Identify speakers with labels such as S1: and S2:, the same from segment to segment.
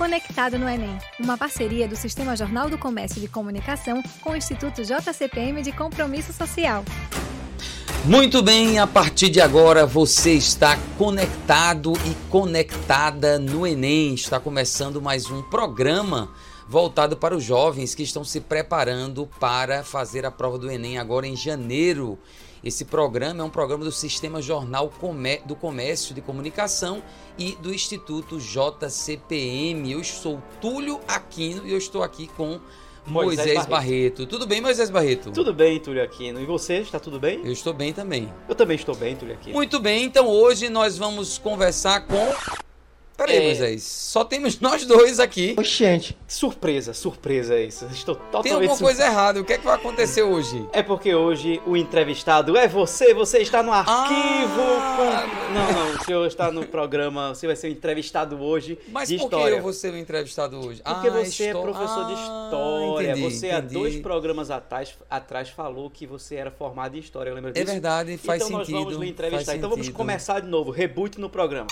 S1: Conectado no Enem, uma parceria do Sistema Jornal do Comércio de Comunicação com o Instituto JCPM de Compromisso Social.
S2: Muito bem, a partir de agora você está conectado e conectada no Enem. Está começando mais um programa voltado para os jovens que estão se preparando para fazer a prova do Enem agora em janeiro. Esse programa é um programa do Sistema Jornal do Comércio de Comunicação e do Instituto JCPM. Eu sou Túlio Aquino e eu estou aqui com Moisés, Moisés Barreto. Barreto. Tudo bem, Moisés Barreto?
S3: Tudo bem, Túlio Aquino. E você, está tudo bem?
S2: Eu estou bem também.
S3: Eu também estou bem, Túlio Aquino.
S2: Muito bem, então hoje nós vamos conversar com Peraí, é... Moisés, só temos nós dois aqui.
S3: Oxente. Surpresa, surpresa isso. Estou totalmente
S2: Tem alguma coisa errada, o que é que vai acontecer hoje?
S3: É porque hoje o entrevistado é você, você está no arquivo. Ah... Com... Não, não, o senhor está no programa, você vai ser o entrevistado hoje
S2: Mas
S3: de
S2: por
S3: história.
S2: que eu vou ser o entrevistado hoje?
S3: Porque ah, você é professor ah, de história. Entendi, você entendi. há dois programas atrás, atrás falou que você era formado em história, lembra
S2: é disso? É verdade, faz
S3: então
S2: sentido.
S3: Então nós vamos lhe entrevistar. Então vamos começar de novo, reboot no programa.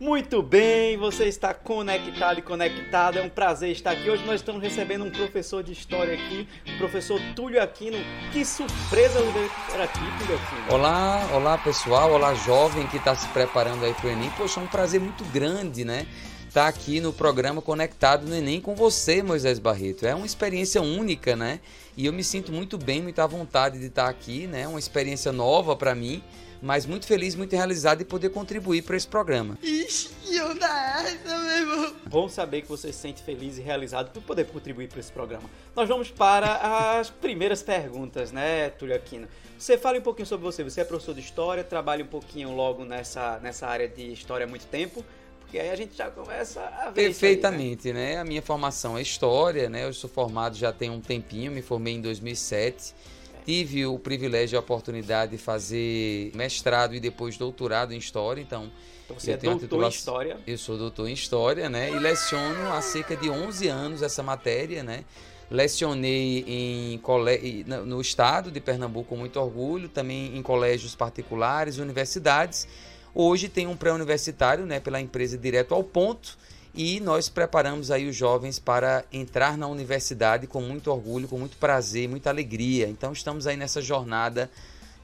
S3: Muito bem, você está conectado e conectada. É um prazer estar aqui. Hoje nós estamos recebendo um professor de história aqui, o professor Túlio Aquino. Que surpresa ver aqui, Túlio Aquino.
S2: Olá, olá pessoal, olá jovem que está se preparando aí para o Enem. Poxa, é um prazer muito grande, né? Estar tá aqui no programa Conectado no Enem com você, Moisés Barreto. É uma experiência única, né? E eu me sinto muito bem, muita vontade de estar aqui, né? Uma experiência nova para mim mas muito feliz, muito realizado de poder contribuir para esse programa.
S3: Ixi, eu da essa, meu irmão. Bom saber que você se sente feliz e realizado por poder contribuir para esse programa. Nós vamos para as primeiras perguntas, né, Túlio Aquino? Você fala um pouquinho sobre você. Você é professor de história, trabalha um pouquinho logo nessa, nessa área de história há muito tempo. Porque aí a gente já começa a ver.
S2: Perfeitamente,
S3: aí,
S2: né? né? A minha formação é história, né? Eu sou formado já tem um tempinho, me formei em 2007 tive o privilégio e a oportunidade de fazer mestrado e depois doutorado em História, então...
S3: Então você é doutor titulação... em História?
S2: Eu sou doutor em História, né? E leciono há cerca de 11 anos essa matéria, né? Lecionei em cole... no estado de Pernambuco com muito orgulho, também em colégios particulares, universidades. Hoje tem um pré-universitário, né, pela empresa Direto ao Ponto, e nós preparamos aí os jovens para entrar na universidade com muito orgulho, com muito prazer, muita alegria. Então estamos aí nessa jornada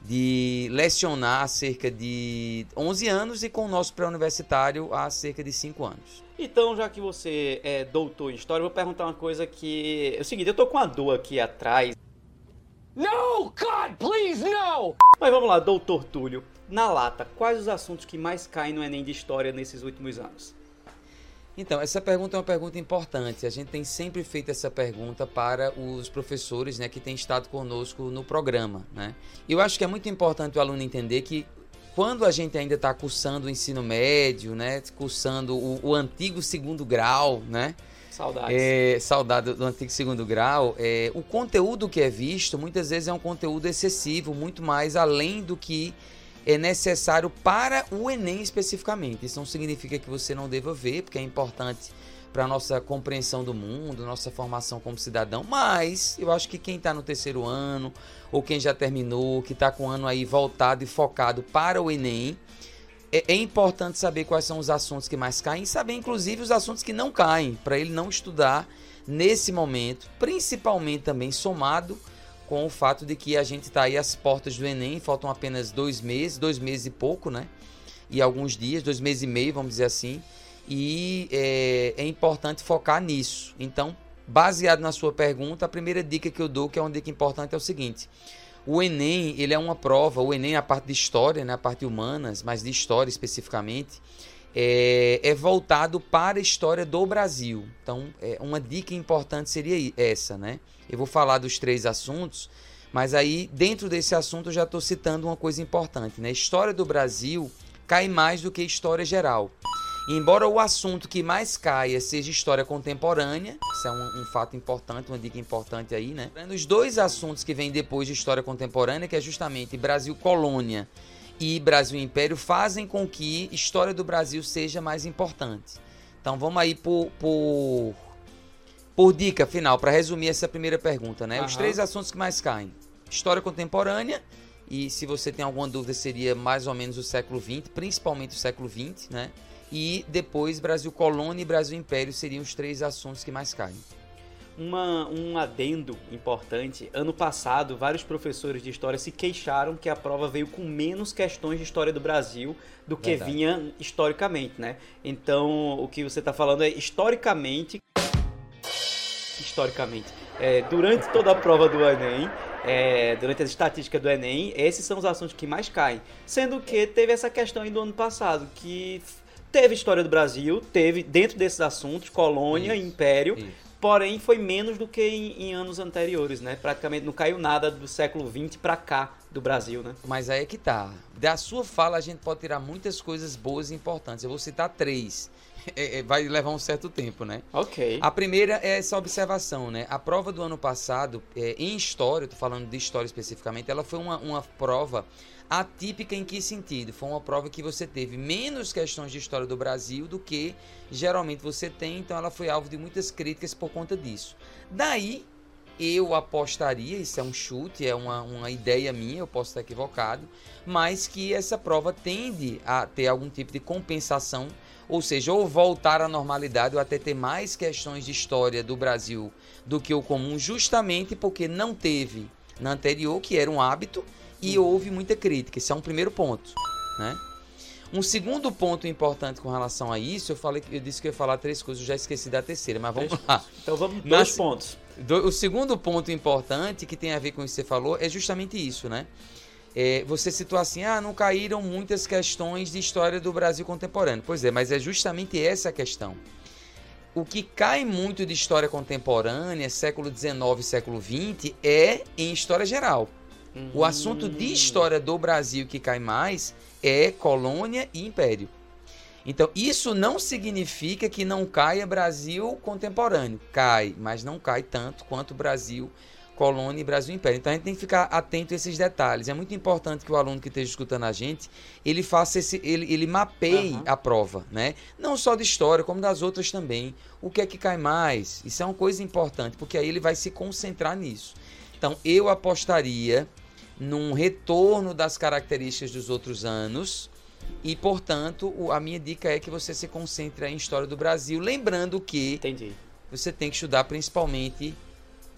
S2: de lecionar há cerca de 11 anos e com o nosso pré-universitário há cerca de 5 anos.
S3: Então, já que você é doutor em história, eu vou perguntar uma coisa que é o seguinte, eu tô com a dor aqui atrás. No, God, please, no! Mas vamos lá, doutor Túlio, na lata, quais os assuntos que mais caem no Enem de História nesses últimos anos?
S2: Então, essa pergunta é uma pergunta importante. A gente tem sempre feito essa pergunta para os professores né, que têm estado conosco no programa. Né? Eu acho que é muito importante o aluno entender que quando a gente ainda está cursando o ensino médio, né, cursando o, o antigo segundo grau, né?
S3: Saudades.
S2: É, saudade do antigo segundo grau. É, o conteúdo que é visto muitas vezes é um conteúdo excessivo, muito mais além do que é necessário para o Enem especificamente. Isso não significa que você não deva ver, porque é importante para a nossa compreensão do mundo, nossa formação como cidadão, mas eu acho que quem está no terceiro ano, ou quem já terminou, que está com o ano aí voltado e focado para o Enem, é, é importante saber quais são os assuntos que mais caem e saber, inclusive, os assuntos que não caem, para ele não estudar nesse momento, principalmente também somado com o fato de que a gente está aí às portas do Enem, faltam apenas dois meses, dois meses e pouco, né? E alguns dias, dois meses e meio, vamos dizer assim. E é, é importante focar nisso. Então, baseado na sua pergunta, a primeira dica que eu dou, que é uma dica importante, é o seguinte. O Enem, ele é uma prova, o Enem é a parte de história, né, a parte humanas, mas de história especificamente, é, é, voltado para a história do Brasil. Então, é, uma dica importante seria essa, né? Eu vou falar dos três assuntos, mas aí dentro desse assunto eu já estou citando uma coisa importante, né? História do Brasil cai mais do que história geral. Embora o assunto que mais caia seja história contemporânea, isso é um, um, fato importante, uma dica importante aí, né? Os dois assuntos que vêm depois de história contemporânea, que é justamente Brasil colônia e Brasil Império fazem com que história do Brasil seja mais importante. Então vamos aí por, por, por dica final, para resumir essa primeira pergunta, né? Uhum. Os três assuntos que mais caem: história contemporânea, e se você tem alguma dúvida, seria mais ou menos o século XX, principalmente o século XX, né? E depois Brasil Colônia e Brasil Império seriam os três assuntos que mais caem.
S3: Uma, um adendo importante: ano passado, vários professores de história se queixaram que a prova veio com menos questões de história do Brasil do que Verdade. vinha historicamente, né? Então, o que você está falando é historicamente. Historicamente. É, durante toda a prova do Enem, é, durante as estatísticas do Enem, esses são os assuntos que mais caem. Sendo que teve essa questão aí do ano passado, que teve história do Brasil, teve dentro desses assuntos, colônia, isso, império, isso porém foi menos do que em, em, anos anteriores, né? Praticamente não caiu nada do século XX para cá do Brasil, né?
S2: Mas aí é que tá. Da sua fala a gente pode tirar muitas coisas boas e importantes. Eu vou citar três. É, é, vai levar um certo tempo, né?
S3: Ok.
S2: A primeira é essa observação, né? A prova do ano passado, é, em história, eu tô falando de história especificamente, ela foi uma, uma prova Atípica em que sentido? Foi uma prova que você teve menos questões de história do Brasil do que geralmente você tem, então ela foi alvo de muitas críticas por conta disso. Daí, eu apostaria, isso é um chute, é uma, uma ideia minha, eu posso estar equivocado, mas que essa prova tende a ter algum tipo de compensação, ou seja, ou voltar à normalidade ou até ter mais questões de história do Brasil do que o comum, justamente porque não teve na anterior, que era um hábito, e houve muita crítica. Esse é um primeiro ponto, né? Um segundo ponto importante com relação a isso, eu falei eu disse que eu ia falar três coisas, eu já esqueci da terceira, mas vamos lá.
S3: Então vamos dois pontos.
S2: Do, o segundo ponto importante que tem a ver com o que você falou é justamente isso, né? É, você citou assim, ah, não caíram muitas questões de história do Brasil contemporâneo. Pois é, mas é justamente essa a questão. O que cai muito de história contemporânea, século XIX, século XX, é em história geral. O assunto de história do Brasil que cai mais é colônia e império. Então, isso não significa que não caia Brasil contemporâneo. Cai, mas não cai tanto quanto Brasil colônia e Brasil Império. Então a gente tem que ficar atento a esses detalhes. É muito importante que o aluno que esteja escutando a gente, ele faça esse, ele, ele mapeie uhum. a prova, né? Não só de história, como das outras também. O que é que cai mais? Isso é uma coisa importante, porque aí ele vai se concentrar nisso. Então eu apostaria num retorno das características dos outros anos. E, portanto, a minha dica é que você se concentre em história do Brasil, lembrando que
S3: Entendi.
S2: você tem que estudar principalmente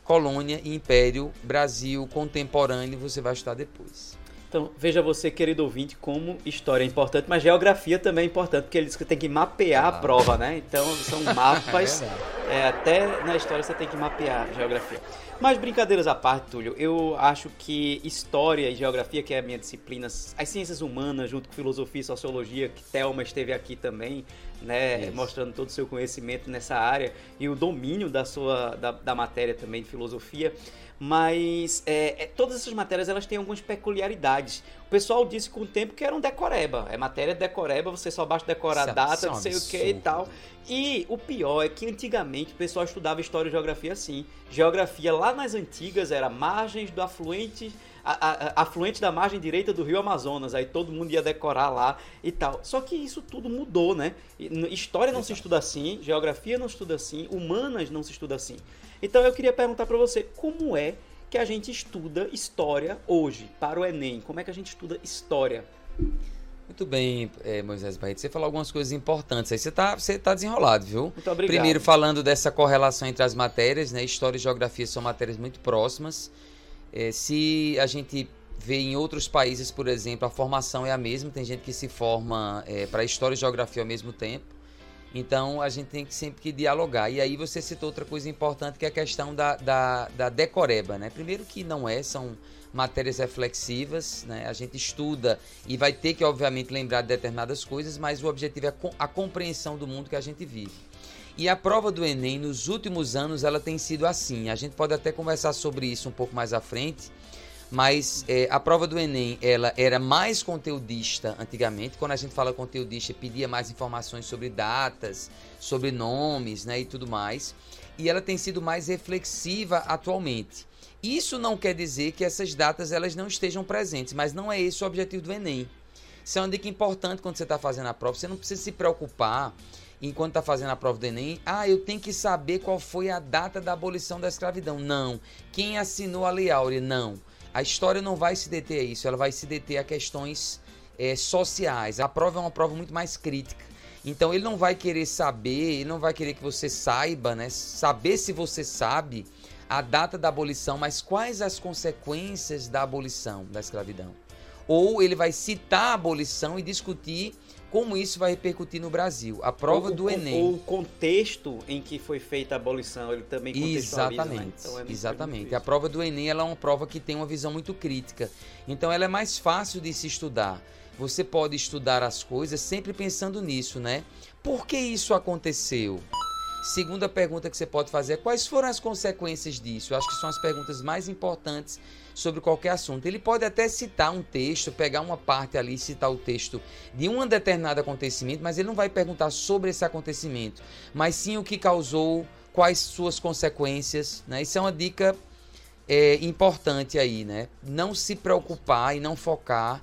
S2: colônia e império, Brasil contemporâneo, você vai estudar depois.
S3: Então, veja você, querido ouvinte, como história é importante, mas geografia também é importante, porque ele diz que tem que mapear ah. a prova, né? Então, são mapas. é, até na história você tem que mapear a geografia. Mas brincadeiras à parte, Túlio, eu acho que história e geografia, que é a minha disciplina, as ciências humanas, junto com filosofia e sociologia, que Thelma esteve aqui também, né, Isso. mostrando todo o seu conhecimento nessa área e o domínio da sua da, da matéria também de filosofia mas é, é, todas essas matérias elas têm algumas peculiaridades. O pessoal disse com o tempo que era um decoreba, é matéria de decoreba, você só basta decorar a data, não sei o que e tal. E o pior é que antigamente o pessoal estudava história e geografia assim. Geografia lá nas antigas era margens do afluente a, a, afluente da margem direita do rio Amazonas, aí todo mundo ia decorar lá e tal. Só que isso tudo mudou, né? História não se estuda assim, geografia não se estuda assim, humanas não se estuda assim. Então eu queria perguntar para você, como é que a gente estuda história hoje, para o Enem? Como é que a gente estuda história?
S2: Muito bem, é, Moisés Barreto. Você falou algumas coisas importantes aí. Você está você tá desenrolado, viu?
S3: Muito obrigado.
S2: Primeiro, falando dessa correlação entre as matérias, né? História e geografia são matérias muito próximas. É, se a gente vê em outros países, por exemplo, a formação é a mesma. Tem gente que se forma é, para História e Geografia ao mesmo tempo. Então a gente tem que sempre que dialogar. E aí você citou outra coisa importante que é a questão da, da, da decoreba, né? Primeiro que não é, são matérias reflexivas, né? A gente estuda e vai ter que, obviamente, lembrar de determinadas coisas, mas o objetivo é a compreensão do mundo que a gente vive. E a prova do Enem, nos últimos anos, ela tem sido assim. A gente pode até conversar sobre isso um pouco mais à frente, mas é, a prova do Enem ela era mais conteudista antigamente. Quando a gente fala conteudista, pedia mais informações sobre datas, sobre nomes né, e tudo mais. E ela tem sido mais reflexiva atualmente. Isso não quer dizer que essas datas elas não estejam presentes, mas não é esse o objetivo do Enem. Isso é uma dica importante quando você está fazendo a prova. Você não precisa se preocupar enquanto está fazendo a prova do Enem, ah, eu tenho que saber qual foi a data da abolição da escravidão. Não. Quem assinou a Lei Áurea? Não. A história não vai se deter a isso, ela vai se deter a questões é, sociais. A prova é uma prova muito mais crítica. Então ele não vai querer saber, ele não vai querer que você saiba, né? Saber se você sabe a data da abolição, mas quais as consequências da abolição da escravidão. Ou ele vai citar a abolição e discutir como isso vai repercutir no Brasil. A prova
S3: ou,
S2: do Enem.
S3: Ou o contexto em que foi feita a abolição, ele também contextualiza.
S2: Exatamente.
S3: Né?
S2: Então é exatamente. A prova do Enem ela é uma prova que tem uma visão muito crítica. Então ela é mais fácil de se estudar. Você pode estudar as coisas sempre pensando nisso, né? Por que isso aconteceu? Segunda pergunta que você pode fazer é quais foram as consequências disso? Eu acho que são as perguntas mais importantes sobre qualquer assunto. Ele pode até citar um texto, pegar uma parte ali citar o texto de um determinado acontecimento, mas ele não vai perguntar sobre esse acontecimento, mas sim o que causou, quais suas consequências. Né? Isso é uma dica é, importante aí, né? Não se preocupar e não focar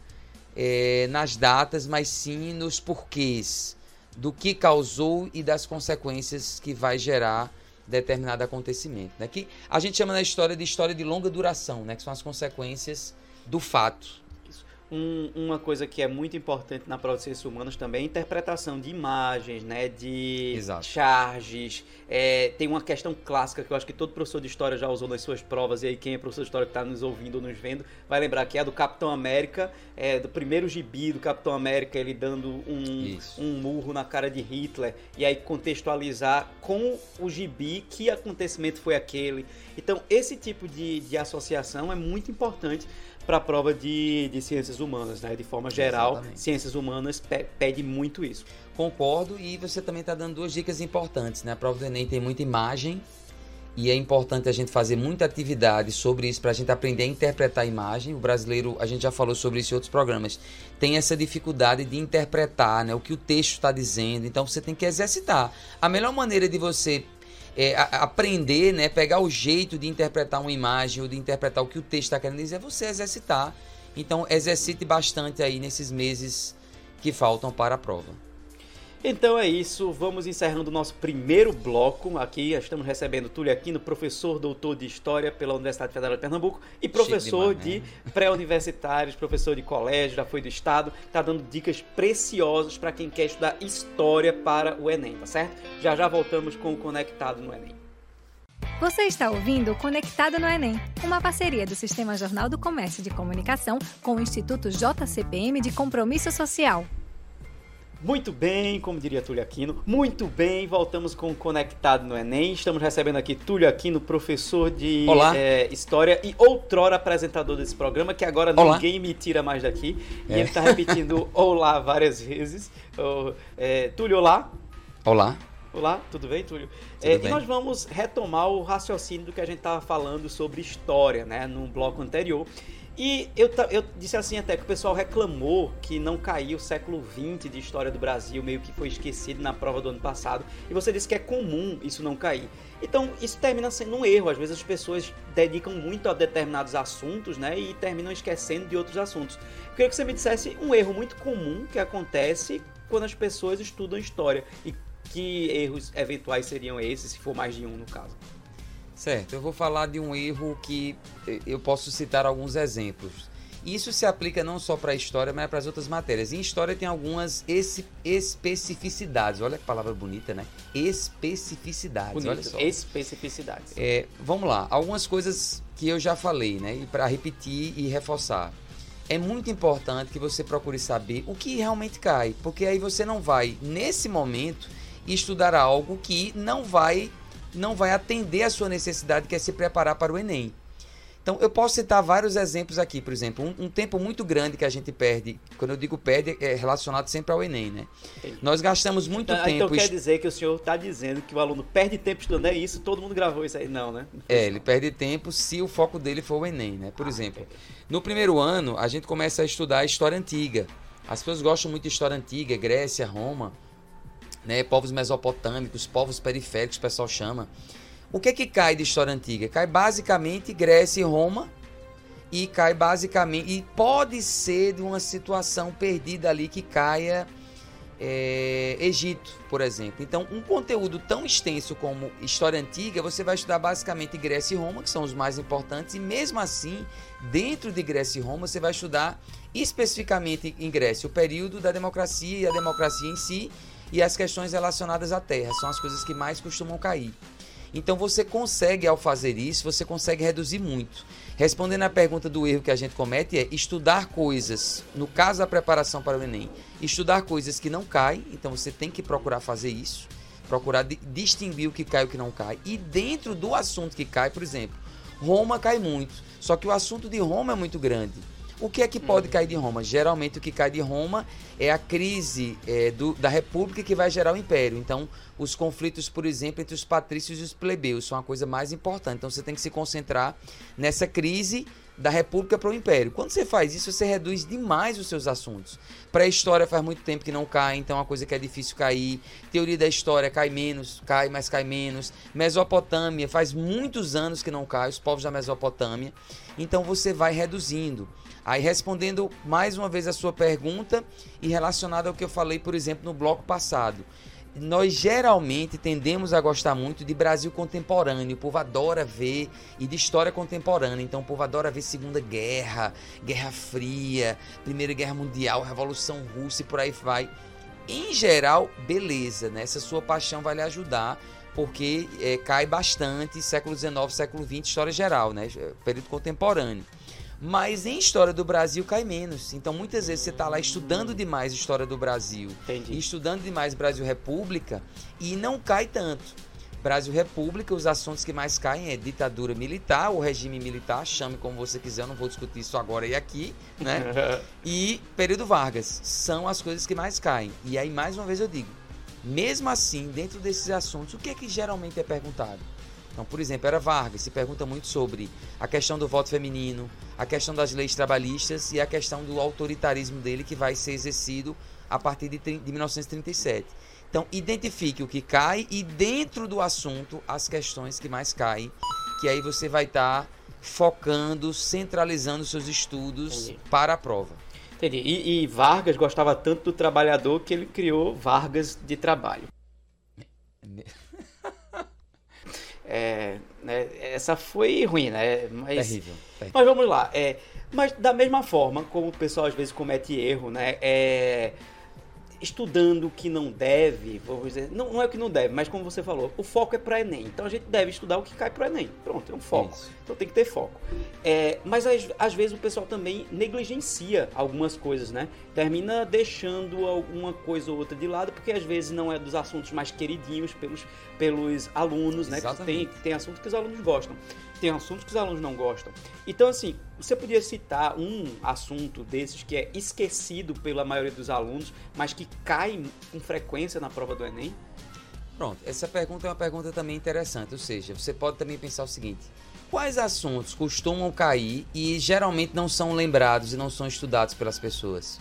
S2: é, nas datas, mas sim nos porquês do que causou e das consequências que vai gerar determinado acontecimento, né? Que a gente chama na história de história de longa duração, né? Que são as consequências do fato.
S3: Um, uma coisa que é muito importante na prova de ciências humanas também é a interpretação de imagens, né, de Exato. charges. É, tem uma questão clássica que eu acho que todo professor de história já usou nas suas provas, e aí quem é professor de história que está nos ouvindo ou nos vendo vai lembrar que é a do Capitão América, é, do primeiro gibi do Capitão América, ele dando um, um murro na cara de Hitler, e aí contextualizar com o gibi que acontecimento foi aquele. Então, esse tipo de, de associação é muito importante para a prova de, de ciências humanas, né? De forma geral, Exatamente. ciências humanas pe pede muito isso.
S2: Concordo e você também está dando duas dicas importantes, né? A prova do Enem tem muita imagem e é importante a gente fazer muita atividade sobre isso para a gente aprender a interpretar a imagem. O brasileiro, a gente já falou sobre isso em outros programas, tem essa dificuldade de interpretar né, o que o texto está dizendo. Então você tem que exercitar. A melhor maneira de você é, aprender, né, pegar o jeito de interpretar uma imagem ou de interpretar o que o texto está querendo dizer, é você exercitar. Então, exercite bastante aí nesses meses que faltam para a prova.
S3: Então é isso, vamos encerrando o nosso primeiro bloco. Aqui estamos recebendo Túlio Aquino, professor doutor de História pela Universidade Federal de Pernambuco e professor de, né? pré-universitários, professor de colégio, já foi do Estado, está dando dicas preciosas para quem quer estudar História para o Enem, tá certo? Já já voltamos com o Conectado no Enem.
S1: Você está ouvindo o Conectado no Enem, uma parceria do Sistema Jornal do Comércio de Comunicação com o Instituto JCPM de Compromisso Social.
S3: Muito bem, como diria Túlio Aquino, muito bem, voltamos com o Conectado no Enem. Estamos recebendo aqui Túlio Aquino, professor de é, História e outrora apresentador desse programa, que agora olá. ninguém me tira mais daqui. É. E ele está repetindo olá várias vezes. Oh, é, Túlio, olá.
S2: Olá.
S3: Olá, tudo bem, Túlio? Tudo é, bem. E nós vamos retomar o raciocínio do que a gente estava falando sobre história, né, no bloco anterior. E eu, eu disse assim até que o pessoal reclamou que não caiu o século XX de história do Brasil, meio que foi esquecido na prova do ano passado. E você disse que é comum isso não cair. Então, isso termina sendo um erro. Às vezes as pessoas dedicam muito a determinados assuntos, né? E terminam esquecendo de outros assuntos. Eu queria que você me dissesse um erro muito comum que acontece quando as pessoas estudam história. E que erros eventuais seriam esses, se for mais de um no caso?
S2: Certo, eu vou falar de um erro que eu posso citar alguns exemplos. Isso se aplica não só para a história, mas para as outras matérias. Em história tem algumas especificidades. Olha que palavra bonita, né? Especificidades. Bonito. Olha só.
S3: Especificidades.
S2: É, vamos lá. Algumas coisas que eu já falei, né? E para repetir e reforçar. É muito importante que você procure saber o que realmente cai, porque aí você não vai, nesse momento, estudar algo que não vai não vai atender a sua necessidade, que é se preparar para o Enem. Então, eu posso citar vários exemplos aqui. Por exemplo, um, um, tempo muito grande que a gente perde, quando eu digo perde, é relacionado sempre ao Enem, né? Entendi. Nós gastamos muito
S3: então,
S2: tempo...
S3: Então quer dizer que o senhor está dizendo que o aluno perde tempo estudando, é isso? Todo mundo gravou isso aí? Não, né?
S2: é, ele perde tempo se o foco dele for o Enem, né? Por ah, exemplo, no primeiro ano, a gente começa a estudar a história antiga. As pessoas gostam muito de história antiga, Grécia, Roma né? Povos mesopotâmicos, povos periféricos, o pessoal chama. O que é que cai de história antiga? Cai basicamente Grécia e Roma e cai basicamente e pode ser de uma situação perdida ali que caia é, Egito, por exemplo. Então, um conteúdo tão extenso como história antiga, você vai estudar basicamente Grécia e Roma, que são os mais importantes, e mesmo assim, dentro de Grécia e Roma, você vai estudar especificamente em Grécia o período da democracia e a democracia em si, e as questões relacionadas à terra. São as coisas que mais costumam cair. Então você consegue, ao fazer isso, você consegue reduzir muito. Respondendo à pergunta do erro que a gente comete é estudar coisas, no caso da preparação para o Enem, estudar coisas que não caem, então você tem que procurar fazer isso, procurar distinguir o que cai e o que não cai. E dentro do assunto que cai, por exemplo, Roma cai muito, só que o assunto de Roma é muito grande. O que é que pode cair de Roma? Geralmente o que cai de Roma é a crise é, do, da República que vai gerar o Império. Então, os conflitos, por exemplo, entre os patrícios e os plebeus são a coisa mais importante. Então, você tem que se concentrar nessa crise da República para o Império. Quando você faz isso, você reduz demais os seus assuntos. Pré-história faz muito tempo que não cai, então é uma coisa que é difícil cair. Teoria da história cai menos, cai, mas cai menos. Mesopotâmia faz muitos anos que não cai, os povos da Mesopotâmia. Então você vai reduzindo. Aí respondendo mais uma vez a sua pergunta e relacionado ao que eu falei, por exemplo, no bloco passado nós geralmente tendemos a gostar muito de Brasil contemporâneo. O povo adora ver e de história contemporânea. Então o povo adora ver Segunda Guerra, Guerra Fria, Primeira Guerra Mundial, Revolução Russa e por aí vai. Em geral, beleza, né? Essa sua paixão vai lhe ajudar, porque é, cai bastante século XIX, século XX, história geral, né? Período contemporâneo. Mas em história do Brasil cai menos. Então muitas vezes você está lá estudando demais história do Brasil, Entendi. estudando demais Brasil República e não cai tanto. Brasil República, os assuntos que mais caem é ditadura militar, o regime militar, chame como você quiser, eu não vou discutir isso agora e aqui, né? e período Vargas, são as coisas que mais caem. E aí, mais uma vez eu digo, mesmo assim, dentro desses assuntos, o que é que geralmente é perguntado? Então, por exemplo, era Vargas, se pergunta muito sobre a questão do voto feminino, a questão das leis trabalhistas e a questão do autoritarismo dele que vai ser exercido a partir de, de 1937. Então, identifique o que cai e dentro do assunto as questões que mais caem, que aí você vai estar tá focando, centralizando seus estudos Entendi. para a prova.
S3: Entendi. E, e Vargas gostava tanto do trabalhador que ele criou Vargas de Trabalho. É, né, essa foi ruim, né?
S2: Mas, terrível,
S3: terrível. Mas vamos lá. É, mas da mesma forma, como o pessoal às vezes comete erro, né? É, estudando o que não deve, vou dizer, não, não é o que não deve, mas como você falou, o foco é para Enem. Então a gente deve estudar o que cai para Enem. Pronto, é um foco. Isso. Então tem que ter foco. É, mas às, às, vezes o pessoal também negligencia algumas coisas, né? Termina deixando alguma coisa ou outra de lado, porque às vezes não é dos assuntos mais queridinhos pelos, pelos alunos, né? Que tem, tem assuntos que os alunos gostam tem assuntos que os alunos não gostam. Então, assim, você podia citar um assunto desses que é esquecido pela maioria dos alunos, mas que cai com frequência na prova do Enem?
S2: Pronto, essa pergunta é uma pergunta também interessante. Ou seja, você pode também pensar o seguinte: quais assuntos costumam cair e geralmente não são lembrados e não são estudados pelas pessoas?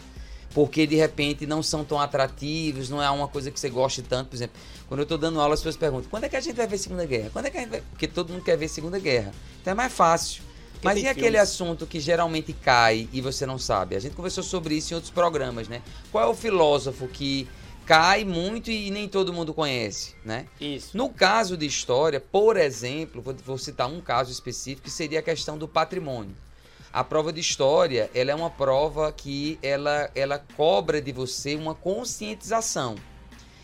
S2: porque de repente não são tão atrativos, não é uma coisa que você goste tanto. Por exemplo, quando eu estou dando aula, as pessoas perguntam: quando é que a gente vai ver Segunda Guerra? Quando é que a gente vai. Porque todo mundo quer ver Segunda Guerra. Então é mais fácil. Mas e aquele assunto que geralmente cai e você não sabe? A gente conversou sobre isso em outros programas, né? Qual é o filósofo que cai muito e nem todo mundo conhece, né?
S3: Isso.
S2: No caso de história, por exemplo, vou, vou citar um caso específico que seria a questão do patrimônio. A prova de história, ela é uma prova que ela, ela cobra de você uma conscientização.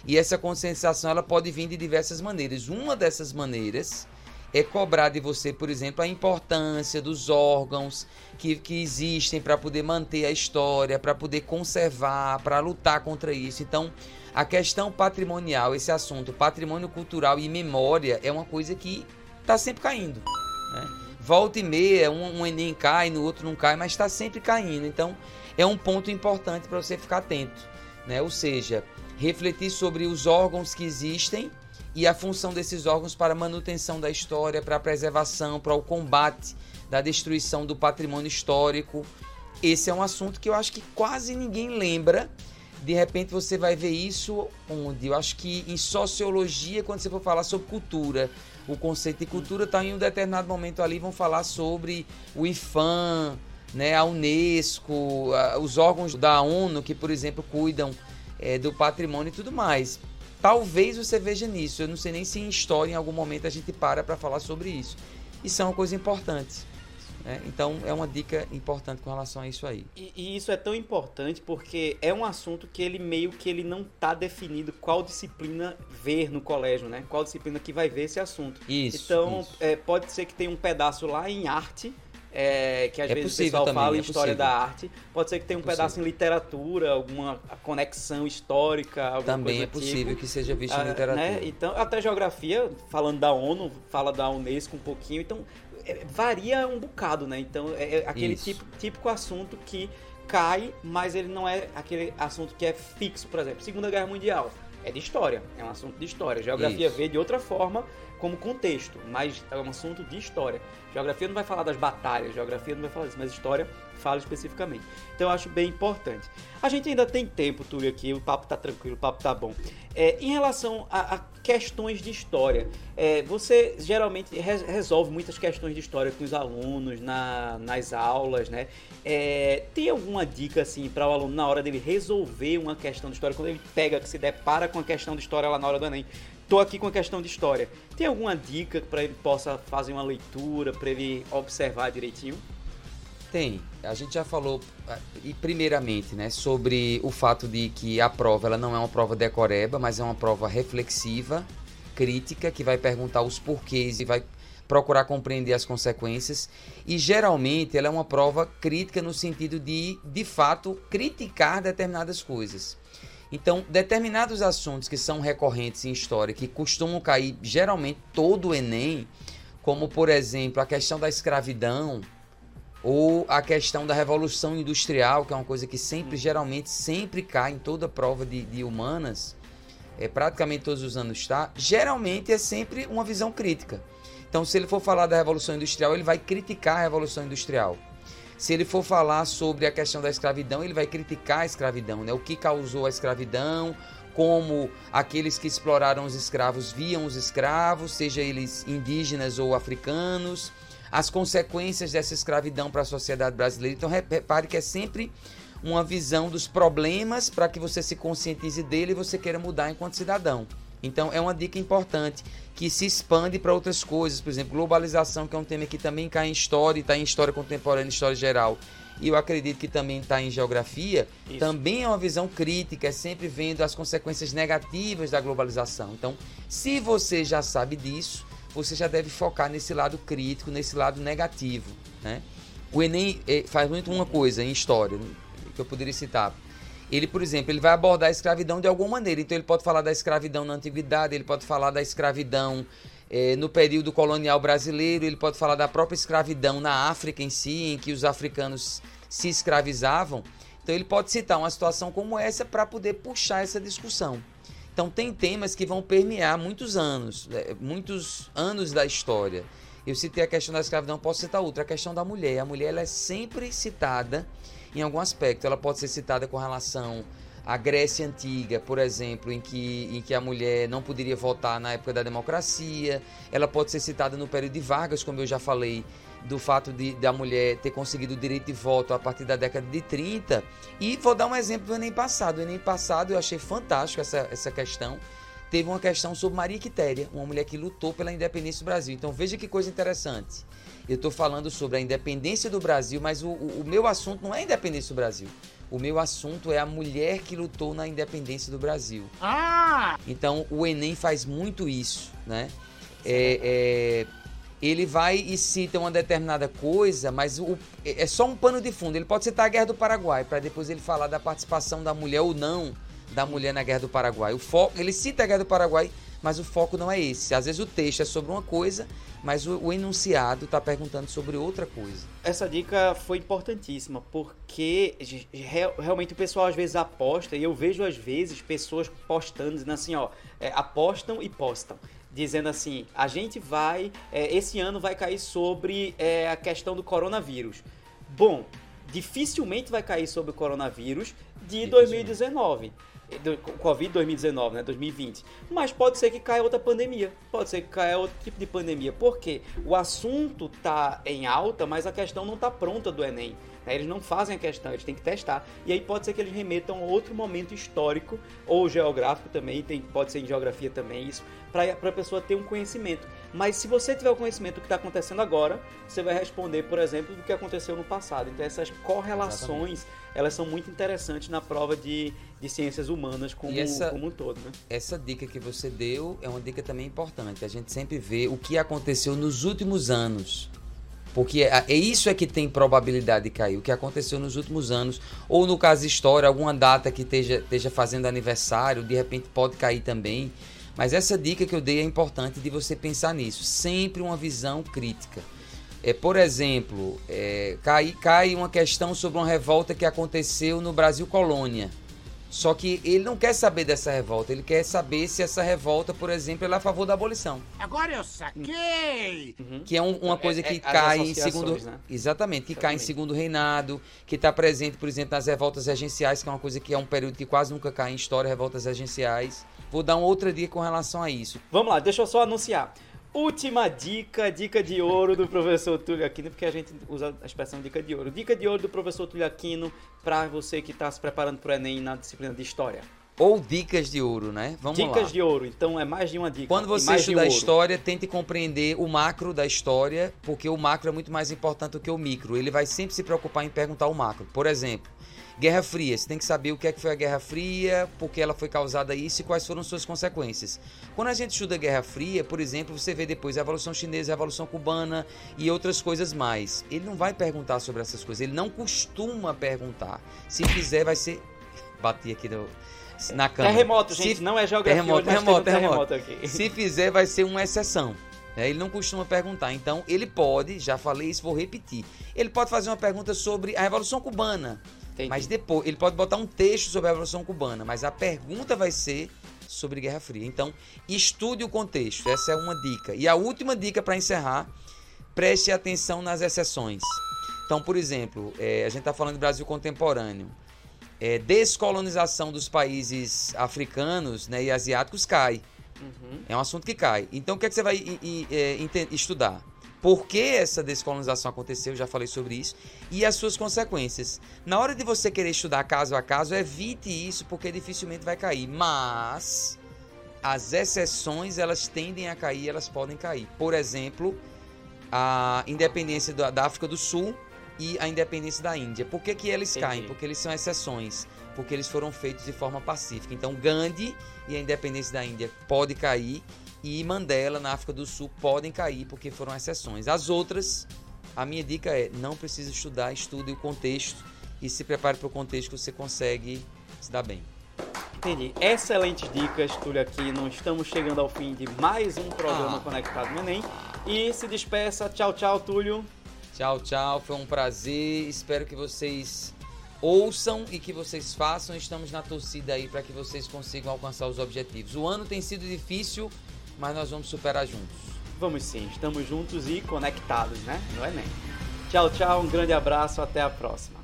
S2: E essa conscientização ela pode vir de diversas maneiras. Uma dessas maneiras é cobrar de você, por exemplo, a importância dos órgãos que, que existem para poder manter a história, para poder conservar, para lutar contra isso. Então, a questão patrimonial, esse assunto, patrimônio cultural e memória, é uma coisa que está sempre caindo. Né? volta e meia, um, um Enem cai, no outro não cai, mas está sempre caindo. Então, é um ponto importante para você ficar atento. Né? Ou seja, refletir sobre os órgãos que existem e a função desses órgãos para a manutenção da história, para a preservação, para o combate da destruição do patrimônio histórico. Esse é um assunto que eu acho que quase ninguém lembra. De repente você vai ver isso onde? Eu acho que em sociologia, quando você for falar sobre cultura, o conceito de cultura, tá em um determinado momento ali vão falar sobre o IFAM, né, a Unesco, os órgãos da ONU que, por exemplo, cuidam é, do patrimônio e tudo mais. Talvez você veja nisso. Eu não sei nem se em história em algum momento a gente para para falar sobre isso. Isso é uma coisa importante. Né? Então é uma dica importante com relação a isso aí.
S3: E, e, isso é tão importante porque é um assunto que ele meio que ele não está definido qual disciplina ver no colégio, né? Qual disciplina que vai ver esse assunto.
S2: Isso.
S3: Então
S2: isso.
S3: É, pode ser que tenha um pedaço lá em arte é, que às é vezes o pessoal também, fala em é história da arte. Pode ser que tenha um pedaço em literatura, alguma conexão histórica, alguma
S2: Também
S3: é
S2: possível tipo. que seja visto ah, em literatura. Né?
S3: Então, até geografia, falando da ONU, fala da Unesco um pouquinho, então é, varia um bocado, né? Então é, é aquele tipo, típico assunto que cai, mas ele não é aquele assunto que é fixo, por exemplo, Segunda Guerra Mundial. É de história, é um assunto de história. Geografia Isso. vê de outra forma, como contexto, mas é um assunto de história. Geografia não vai falar das batalhas, geografia não vai falar disso, mas história fala especificamente. Então eu acho bem importante. A gente ainda tem tempo, Túlio, aqui, o papo tá tranquilo, o papo tá bom. É, em relação a, a, questões de história, é, você geralmente resolve muitas questões de história com os alunos na, nas aulas, né? É, tem alguma dica assim para o aluno na hora dele resolver uma questão de história, quando ele pega, que se depara com a questão de história lá na hora do Enem? Tô aqui com a questão de história. Tem alguma dica para ele possa fazer uma leitura, para ele observar direitinho?
S2: Tem. A gente já falou, ah, e primeiramente, né, sobre o fato de que a prova ela não é uma prova decoreba, mas é uma prova reflexiva, crítica, que vai perguntar os porquês e vai procurar compreender as consequências. E geralmente ela é uma prova crítica no sentido de, de fato, criticar determinadas coisas. Então, determinados assuntos que são recorrentes em história, que costumam cair geralmente todo o Enem, como por exemplo a questão da escravidão, ou a questão da revolução industrial, que é uma coisa que sempre, geralmente, sempre cai em toda prova de, de humanas, é, praticamente todos os anos está, geralmente é sempre uma visão crítica. Então, se ele for falar da revolução industrial, ele vai criticar a revolução industrial. Se ele for falar sobre a questão da escravidão, ele vai criticar a escravidão, né? O que causou a escravidão, como aqueles que exploraram os escravos viam os escravos, seja eles indígenas ou africanos as consequências dessa escravidão para a sociedade brasileira. Então, repare que é sempre uma visão dos problemas para que você se conscientize dele e você queira mudar enquanto cidadão. Então, é uma dica importante que se expande para outras coisas, por exemplo, globalização, que é um tema que também cai em história, está em história contemporânea, história geral. E eu acredito que também está em geografia, Isso. também é uma visão crítica, é sempre vendo as consequências negativas da globalização. Então, se você já sabe disso, você já deve focar nesse lado crítico, nesse lado negativo. Né? O Enem eh, faz muito uma coisa em história, que eu poderia citar. Ele, por exemplo, ele vai abordar a escravidão de alguma maneira. Então ele pode falar da escravidão na antiguidade, ele pode falar da escravidão eh, no período colonial brasileiro, ele pode falar da própria escravidão na África em si, em que os africanos se escravizavam. Então ele pode citar uma situação como essa para poder puxar essa discussão. Então tem temas que vão permear muitos anos, né, muitos anos da história. Eu citei a questão da escravidão, posso citar outra, a questão da mulher. A mulher ela é sempre citada em algum aspecto. Ela pode ser citada com relação à Grécia Antiga, por exemplo, em que, em que a mulher não poderia votar na época da democracia. Ela pode ser citada no período de Vargas, como eu já falei, do fato de da mulher ter conseguido o direito de voto a partir da década de 30. E vou dar um exemplo do Enem passado. O Enem passado eu achei fantástico essa, essa questão. Teve uma questão sobre Maria Quitéria, uma mulher que lutou pela independência do Brasil. Então veja que coisa interessante. Eu estou falando sobre a independência do Brasil, mas o, o, o meu assunto não é a independência do Brasil. O meu assunto é a mulher que lutou na independência do Brasil. Ah! Então o Enem faz muito isso, né? É, é, ele vai e cita uma determinada coisa, mas o, é só um pano de fundo. Ele pode citar a Guerra do Paraguai, para depois ele falar da participação da mulher ou não da mulher na Guerra do Paraguai. O foco, ele cita a Guerra do Paraguai, mas o foco não é esse. Às vezes o texto é sobre uma coisa, mas o, o enunciado está perguntando sobre outra coisa.
S3: Essa dica foi importantíssima, porque realmente o pessoal às vezes aposta, e eu vejo às vezes pessoas postando, dizendo assim, ó, é, apostam e postam dizendo assim: a gente vai, é, esse ano vai cair sobre é, a questão do coronavírus. Bom, dificilmente vai cair sobre o coronavírus de 2019. Covid 2019, né? 2020. Mas pode ser que caia outra pandemia. Pode ser que caia outro tipo de pandemia. Por quê? O assunto tá em alta, mas a questão não tá pronta do Enem. Aí eles não fazem a questão, eles têm que testar. E aí pode ser que eles remetam a outro momento histórico ou geográfico também, tem, pode ser em geografia também, isso, para a pessoa ter um conhecimento. Mas se você tiver o conhecimento do que está acontecendo agora, você vai responder, por exemplo, do que aconteceu no passado. Então essas correlações, Exatamente. elas são muito interessantes na prova de, de ciências humanas como, essa, como um todo. Né?
S2: Essa dica que você deu é uma dica também importante. A gente sempre vê o que aconteceu nos últimos anos. Porque é, é isso é que tem probabilidade de cair. O que aconteceu nos últimos anos, ou no caso história, alguma data que esteja, esteja fazendo aniversário, de repente pode cair também. Mas essa dica que eu dei é importante de você pensar nisso. Sempre uma visão crítica. É, por exemplo, é, cai, cai uma questão sobre uma revolta que aconteceu no Brasil Colônia. Só que ele não quer saber dessa revolta, ele quer saber se essa revolta, por exemplo, é a favor da abolição.
S4: Agora eu saquei!
S2: Uhum. Que é um, uma coisa que é, é, cai em segundo. Né? Exatamente, que Exatamente. cai em segundo reinado, que está presente, por exemplo, nas revoltas regenciais, que é uma coisa que é um período que quase nunca cai em história, revoltas regenciais. Vou dar uma outra dica com relação a isso.
S3: Vamos lá, deixa eu só anunciar. Última dica, dica de ouro do professor Túlio Aquino, porque a gente usa a expressão dica de ouro. Dica de ouro do professor Túlio Aquino para você que está se preparando para o Enem na disciplina de História.
S2: Ou dicas de ouro, né?
S3: Vamos dicas lá. Dicas de ouro, então é mais de uma dica.
S2: Quando você estuda história, tente compreender o macro da história, porque o macro é muito mais importante do que o micro. Ele vai sempre se preocupar em perguntar o macro. Por exemplo, Guerra Fria, você tem que saber o que é que foi a Guerra Fria, por que ela foi causada isso e quais foram suas consequências. Quando a gente estuda a Guerra Fria, por exemplo, você vê depois a Revolução Chinesa, a Revolução Cubana e outras coisas mais. Ele não vai perguntar sobre essas coisas, ele não costuma perguntar. Se fizer, vai ser. Bati aqui no, na câmera.
S3: Terremoto, gente, Se... não é geografia.
S2: Terremoto, terremoto, terremoto. terremoto Se fizer, vai ser uma exceção. É, ele não costuma perguntar. Então, ele pode, já falei isso, vou repetir. Ele pode fazer uma pergunta sobre a Revolução Cubana. Entendi. Mas depois, ele pode botar um texto sobre a Revolução Cubana, mas a pergunta vai ser sobre Guerra Fria. Então, estude o contexto. Essa é uma dica. E a última dica para encerrar, preste atenção nas exceções. Então, por exemplo, é, a gente está falando do Brasil contemporâneo. É, descolonização dos países africanos né, e asiáticos cai. Uhum. É um assunto que cai. Então, o que, é que você vai i, i, é, estudar? Por que essa descolonização aconteceu, já falei sobre isso, e as suas consequências. Na hora de você querer estudar caso a caso, evite isso, porque dificilmente vai cair. Mas as exceções, elas tendem a cair, elas podem cair. Por exemplo, a independência da África do Sul e a independência da Índia. Por que, que eles Entendi. caem? Porque eles são exceções. Porque eles foram feitos de forma pacífica. Então, Gandhi e a independência da Índia pode cair e Mandela na África do Sul podem cair porque foram exceções. As outras, a minha dica é não precisa estudar, estude o contexto e se prepare para o contexto que você consegue se dar bem.
S3: Entendi. Excelentes dicas, Túlio Aquino. Estamos chegando ao fim de mais um programa ah. Conectado no Enem. E se despeça. Tchau, tchau, Túlio.
S2: Tchau, tchau. Foi um prazer. Espero que vocês ouçam e que vocês façam. Estamos na torcida aí para que vocês consigam alcançar os objetivos. O ano tem sido difícil, mas nós vamos superar juntos.
S3: Vamos sim, estamos juntos e conectados, né? No Enem. Tchau, tchau, um grande abraço, até a próxima.